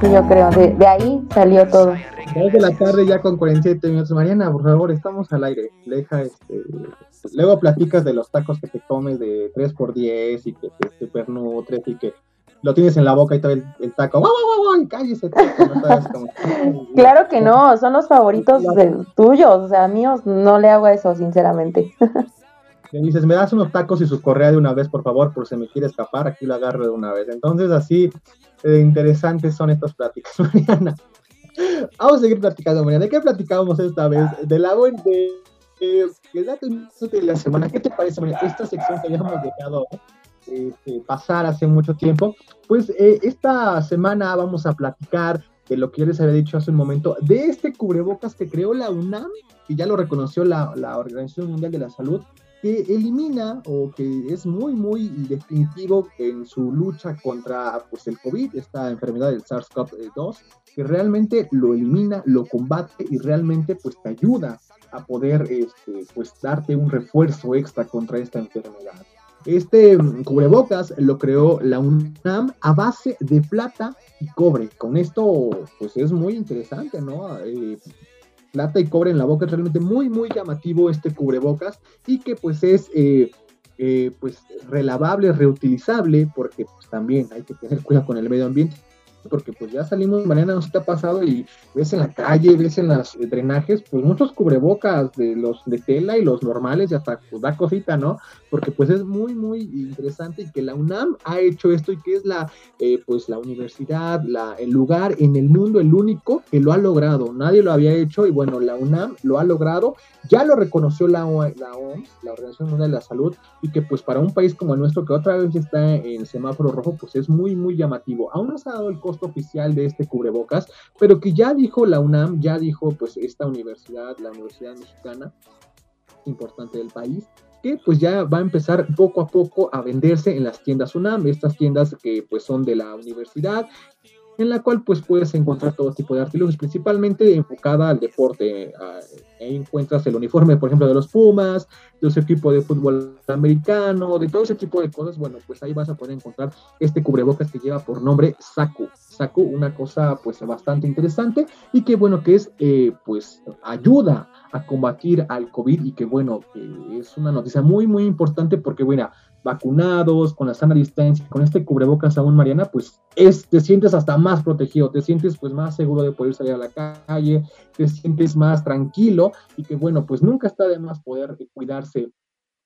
Yo creo, de, de ahí salió todo. De la tarde ya con 47 minutos. Mariana, por favor, estamos al aire. Deja este. Luego platicas de los tacos que te comes de 3x10 y que te super nutres y que lo tienes en la boca y todo el, el taco. ¡Guau, guau, guau! ¡Cállese! taco", ¿no? Sabes, como- Claro que no, son los favoritos de, tuyos, o sea, míos no le hago eso, sinceramente. Le dices, me das unos tacos y su correa de una vez, por favor, por si me quiere escapar, aquí lo agarro de una vez. Entonces, así eh, interesantes son estas pláticas, Mariana. Vamos a seguir platicando, Mariana. ¿De qué platicábamos esta vez? De la OND, eh, el de la semana. ¿Qué te parece, Mariana? Esta sección que habíamos dejado este, pasar hace mucho tiempo. Pues eh, esta semana vamos a platicar de lo que yo les había dicho hace un momento, de este cubrebocas que creó la UNAM, que ya lo reconoció la, la Organización Mundial de la Salud, que elimina o que es muy, muy definitivo en su lucha contra pues, el COVID, esta enfermedad del SARS-CoV-2, que realmente lo elimina, lo combate y realmente pues te ayuda a poder este, pues darte un refuerzo extra contra esta enfermedad. Este mm, cubrebocas lo creó la UNAM a base de plata y cobre. Con esto pues es muy interesante, ¿no? Eh, plata y cobre en la boca es realmente muy muy llamativo este cubrebocas y que pues es eh, eh, pues relavable, reutilizable porque pues también hay que tener cuidado con el medio ambiente porque pues ya salimos, Mariana, no se te ha pasado y ves en la calle, ves en los drenajes, pues muchos cubrebocas de los de tela y los normales y hasta pues da cosita, ¿no? Porque pues es muy, muy interesante y que la UNAM ha hecho esto y que es la, eh, pues la universidad, la, el lugar en el mundo, el único que lo ha logrado. Nadie lo había hecho y bueno, la UNAM lo ha logrado, ya lo reconoció la, la OMS, la Organización Mundial de la Salud, y que pues para un país como el nuestro que otra vez está en semáforo rojo, pues es muy, muy llamativo. Aún no se ha dado el costo oficial de este cubrebocas, pero que ya dijo la UNAM, ya dijo pues esta universidad, la Universidad Mexicana, importante del país, que pues ya va a empezar poco a poco a venderse en las tiendas UNAM, estas tiendas que pues son de la universidad, en la cual pues puedes encontrar todo tipo de artículos, principalmente enfocada al deporte. Ah, Ahí encuentras el uniforme, por ejemplo, de los Pumas, de su equipo de fútbol americano, de todo ese tipo de cosas. Bueno, pues ahí vas a poder encontrar este cubrebocas que lleva por nombre Saku. Saku, una cosa pues bastante interesante y que bueno, que es eh, pues ayuda a combatir al COVID y que bueno, que es una noticia muy, muy importante porque bueno, vacunados, con la sana distancia, con este cubrebocas aún, Mariana, pues es, te sientes hasta más protegido, te sientes pues más seguro de poder salir a la calle, te sientes más tranquilo y que bueno, pues nunca está de más poder cuidarse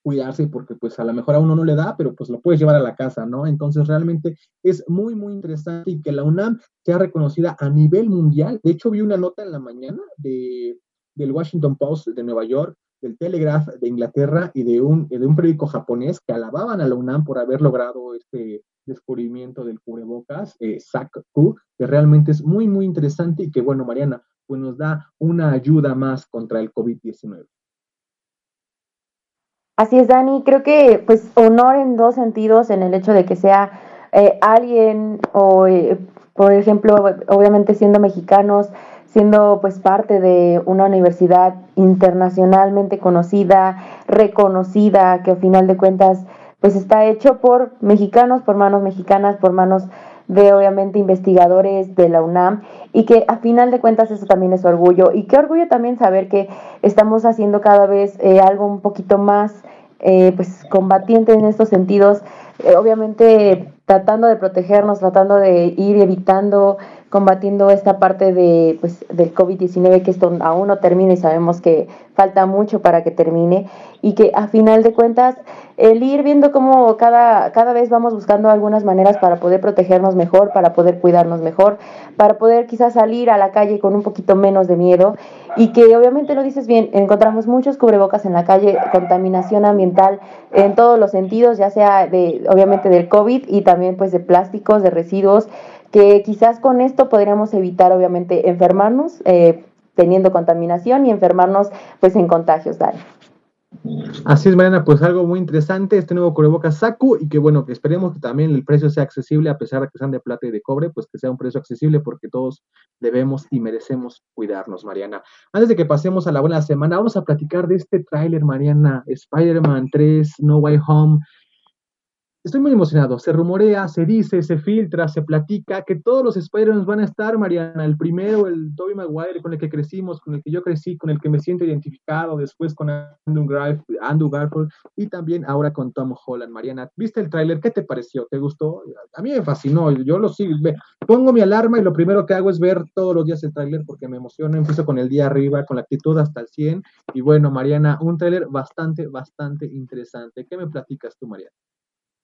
cuidarse porque pues a lo mejor a uno no le da, pero pues lo puedes llevar a la casa, ¿no? Entonces realmente es muy, muy interesante y que la UNAM sea reconocida a nivel mundial. De hecho, vi una nota en la mañana de, del Washington Post de Nueva York, del Telegraph de Inglaterra y de un, de un periódico japonés que alababan a la UNAM por haber logrado este descubrimiento del cubrebocas, eh, SAC-Q, que realmente es muy, muy interesante y que, bueno, Mariana, pues nos da una ayuda más contra el COVID-19. Así es, Dani. Creo que, pues, honor en dos sentidos, en el hecho de que sea eh, alguien, o, eh, por ejemplo, obviamente siendo mexicanos, siendo pues parte de una universidad internacionalmente conocida, reconocida, que al final de cuentas, pues está hecho por mexicanos, por manos mexicanas, por manos de obviamente investigadores de la UNAM y que a final de cuentas eso también es orgullo. Y qué orgullo también saber que estamos haciendo cada vez eh, algo un poquito más eh, pues combatiente en estos sentidos eh, obviamente tratando de protegernos tratando de ir evitando combatiendo esta parte de pues del COVID-19 que esto aún no termina y sabemos que falta mucho para que termine. Y que a final de cuentas el ir viendo cómo cada, cada vez vamos buscando algunas maneras para poder protegernos mejor, para poder cuidarnos mejor, para poder quizás salir a la calle con un poquito menos de miedo. Y que obviamente lo dices bien, encontramos muchos cubrebocas en la calle, contaminación ambiental en todos los sentidos, ya sea de obviamente del COVID y también pues de plásticos, de residuos, que quizás con esto podríamos evitar obviamente enfermarnos, eh, teniendo contaminación y enfermarnos pues en contagios, Dani. Así es, Mariana, pues algo muy interesante, este nuevo cubrebocas Saku, y que bueno, que esperemos que también el precio sea accesible, a pesar de que sean de plata y de cobre, pues que sea un precio accesible, porque todos debemos y merecemos cuidarnos, Mariana. Antes de que pasemos a la buena semana, vamos a platicar de este tráiler, Mariana, Spider-Man 3, No Way Home, Estoy muy emocionado. Se rumorea, se dice, se filtra, se platica que todos los Spider-Man van a estar, Mariana. El primero, el Tobey Maguire, con el que crecimos, con el que yo crecí, con el que me siento identificado. Después con Andrew, Andrew Garfield y también ahora con Tom Holland, Mariana. ¿Viste el tráiler? ¿Qué te pareció? ¿Te gustó? A mí me fascinó. Yo lo sigo. Pongo mi alarma y lo primero que hago es ver todos los días el tráiler porque me emociona. Empiezo con el día arriba, con la actitud hasta el 100. Y bueno, Mariana, un tráiler bastante, bastante interesante. ¿Qué me platicas tú, Mariana?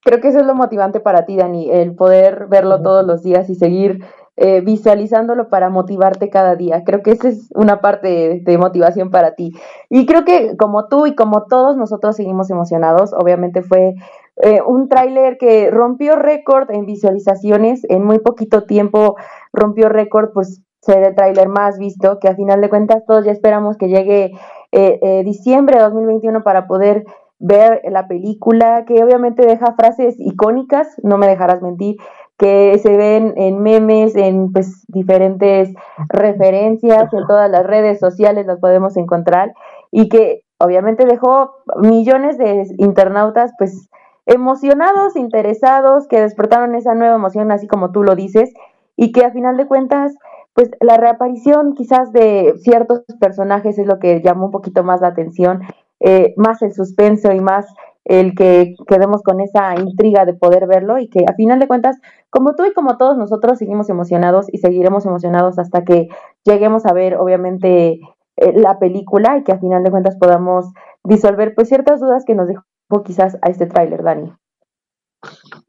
Creo que eso es lo motivante para ti, Dani, el poder verlo todos los días y seguir eh, visualizándolo para motivarte cada día. Creo que esa es una parte de, motivación para ti. Y creo que como tú y como todos nosotros seguimos emocionados, obviamente fue eh, un tráiler que rompió récord en visualizaciones, en muy poquito tiempo rompió récord, pues ser el tráiler más visto, que a final de cuentas todos ya esperamos que llegue eh, diciembre de 2021 para poder ver la película, que obviamente deja frases icónicas, no me dejarás mentir, que se ven en memes, en pues diferentes referencias, en todas las redes sociales las podemos encontrar, y que obviamente dejó millones de internautas pues emocionados, interesados, que despertaron esa nueva emoción, así como tú lo dices, y que a final de cuentas, pues la reaparición quizás de ciertos personajes es lo que llamó un poquito más la atención eh, más el suspenso y más el que quedemos con esa intriga de poder verlo y que a final de cuentas, como tú y como todos nosotros, seguimos emocionados y seguiremos emocionados hasta que lleguemos a ver, obviamente, eh, la película y que a final de cuentas podamos disolver pues ciertas dudas que nos dejó quizás a este tráiler, Dani.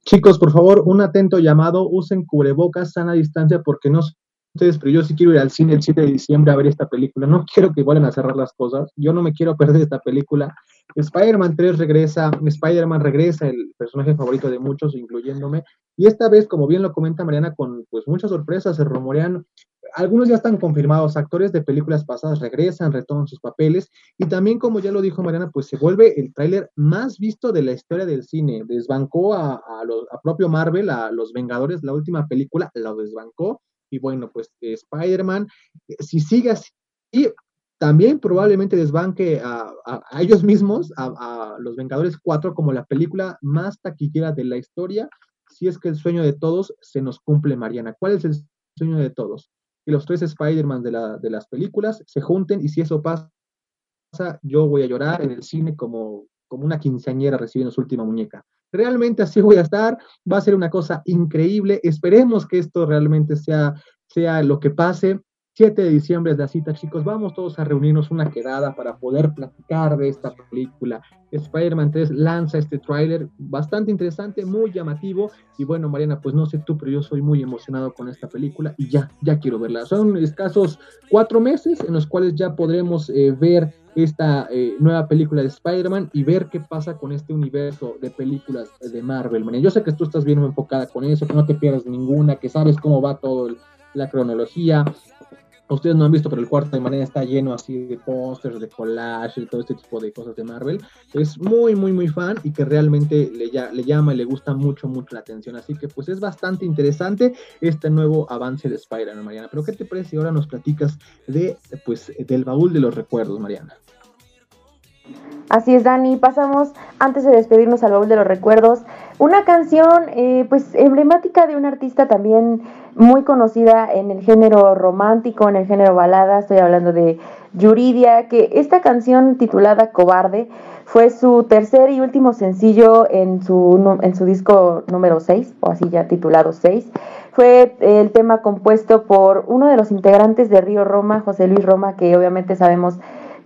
Chicos, por favor, un atento llamado, usen cubrebocas, sana distancia, porque no ustedes, pero yo sí quiero ir al cine el 7 de diciembre a ver esta película. No quiero que vuelvan a cerrar las cosas. Yo no me quiero perder esta película. Spider-Man 3 regresa, Spider-Man regresa, el personaje favorito de muchos, incluyéndome. Y esta vez, como bien lo comenta Mariana, con pues muchas sorpresas, se rumorean, algunos ya están confirmados, actores de películas pasadas regresan, retoman sus papeles. Y también, como ya lo dijo Mariana, pues se vuelve el tráiler más visto de la historia del cine. Desbancó a, a propio Marvel, a Los Vengadores, la última película, lo desbancó y bueno, pues Spider-Man, eh, si sigue así, también probablemente desbanque a, ellos mismos, a, los Vengadores 4, como la película más taquillera de la historia, si es que el sueño de todos se nos cumple, Mariana. ¿Cuál es el sueño de todos? Que los tres Spider-Man de, la, de las películas se junten y si eso pasa, yo voy a llorar en el cine como, como una quinceañera recibiendo su última muñeca. Realmente así voy a estar, va a ser una cosa increíble. Esperemos que esto realmente sea, sea lo que pase. 7 de diciembre es la cita, chicos. Vamos todos a reunirnos una quedada para poder platicar de esta película. Spider-Man 3 lanza este tráiler bastante interesante, muy llamativo. Y bueno, Mariana, pues no sé tú, pero yo soy muy emocionado con esta película y ya, ya quiero verla. Son escasos cuatro meses en los cuales ya podremos eh, ver esta eh, nueva película de Spider-Man y ver qué pasa con este universo de películas de Marvel. Yo sé que tú estás bien enfocada con eso, que no te pierdas ninguna, que sabes cómo va todo la cronología. Ustedes no han visto, pero el cuarto de manera está lleno así de pósters, de collage y todo este tipo de cosas de Marvel. Es muy, muy, muy fan y que realmente le, le llama y le gusta mucho, mucho la atención. Así que pues es bastante interesante este nuevo avance de Spider-Man, Mariana. Pero ¿qué te parece si ahora nos platicas de, pues, del baúl de los recuerdos, Mariana? Así es, Dani. Pasamos, antes de despedirnos al baúl de los recuerdos, una canción eh, pues emblemática de una artista también muy conocida en el género romántico, en el género balada. Estoy hablando de Yuridia, que esta canción titulada Cobarde fue su tercer y último sencillo en su, en su disco número 6, o así ya titulado 6. Fue el tema compuesto por uno de los integrantes de Río Roma, José Luis Roma, que obviamente sabemos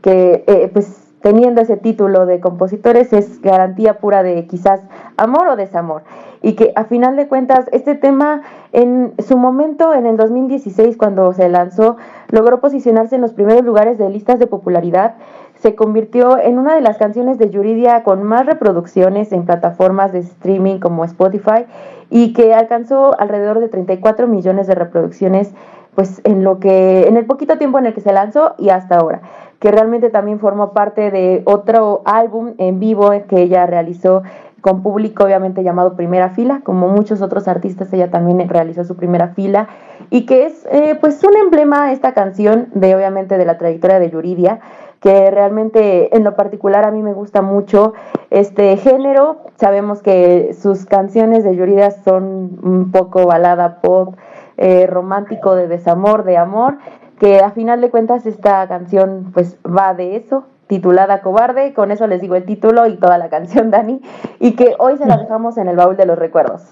que eh, pues teniendo ese título de compositores es garantía pura de quizás amor o desamor. Y que a final de cuentas este tema en su momento, en el 2016, cuando se lanzó, logró posicionarse en los primeros lugares de listas de popularidad. Se convirtió en una de las canciones de Yuridia con más reproducciones en plataformas de streaming como Spotify y que alcanzó alrededor de 34 millones de reproducciones pues en lo que, en el poquito tiempo en el que se lanzó y hasta ahora, que realmente también formó parte de otro álbum en vivo que ella realizó con público obviamente llamado Primera Fila, como muchos otros artistas ella también realizó su primera fila y que es eh, pues un emblema esta canción de obviamente de la trayectoria de Yuridia, que realmente en lo particular a mí me gusta mucho este género, sabemos que sus canciones de Yuridia son un poco balada pop, eh, romántico de desamor, de amor, que a final de cuentas esta canción pues va de eso, titulada Cobarde, con eso les digo el título y toda la canción, Dani, y que hoy se la dejamos en el baúl de los recuerdos.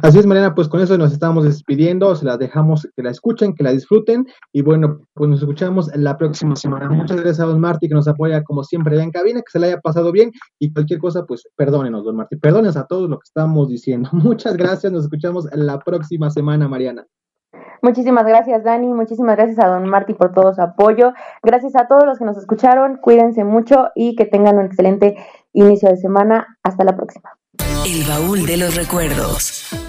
Así es, Mariana, pues con eso nos estamos despidiendo, se la dejamos que la escuchen, que la disfruten, y bueno, pues nos escuchamos la próxima semana. Muchas gracias a Don Martí que nos apoya como siempre allá en cabina, que se le haya pasado bien, y cualquier cosa, pues perdónenos, Don Martí, perdónenos a todos lo que estamos diciendo. Muchas gracias, nos escuchamos la próxima semana, Mariana. Muchísimas gracias, Dani. Muchísimas gracias a Don Marti por todo su apoyo. Gracias a todos los que nos escucharon. Cuídense mucho y que tengan un excelente inicio de semana. Hasta la próxima. El baúl de los recuerdos.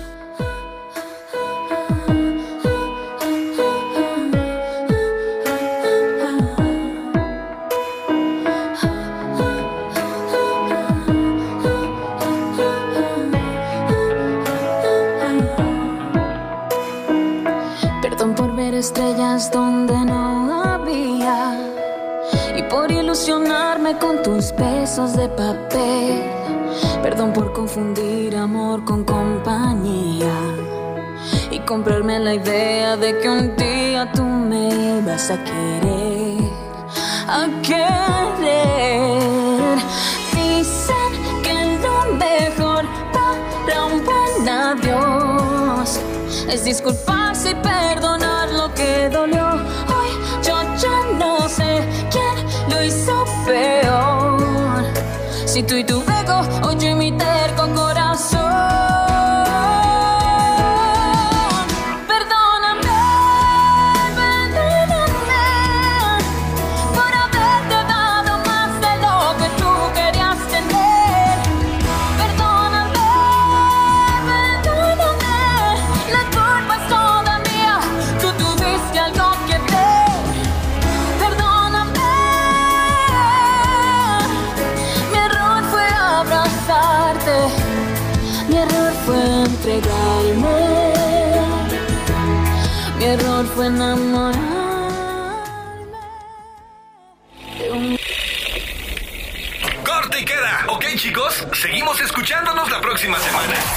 Ilusionarme con tus besos de papel. Perdón por confundir amor con compañía y comprarme la idea de que un día tú me vas a querer, a querer. Dicen que lo mejor para un buen adiós es disculparse y perdonar lo que dolió. Hoy yo ya no sé quién lo hizo peor. Si tú y tu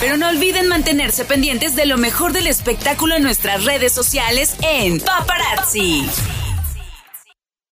Pero no olviden mantenerse pendientes de lo mejor del espectáculo en nuestras redes sociales en Paparazzi.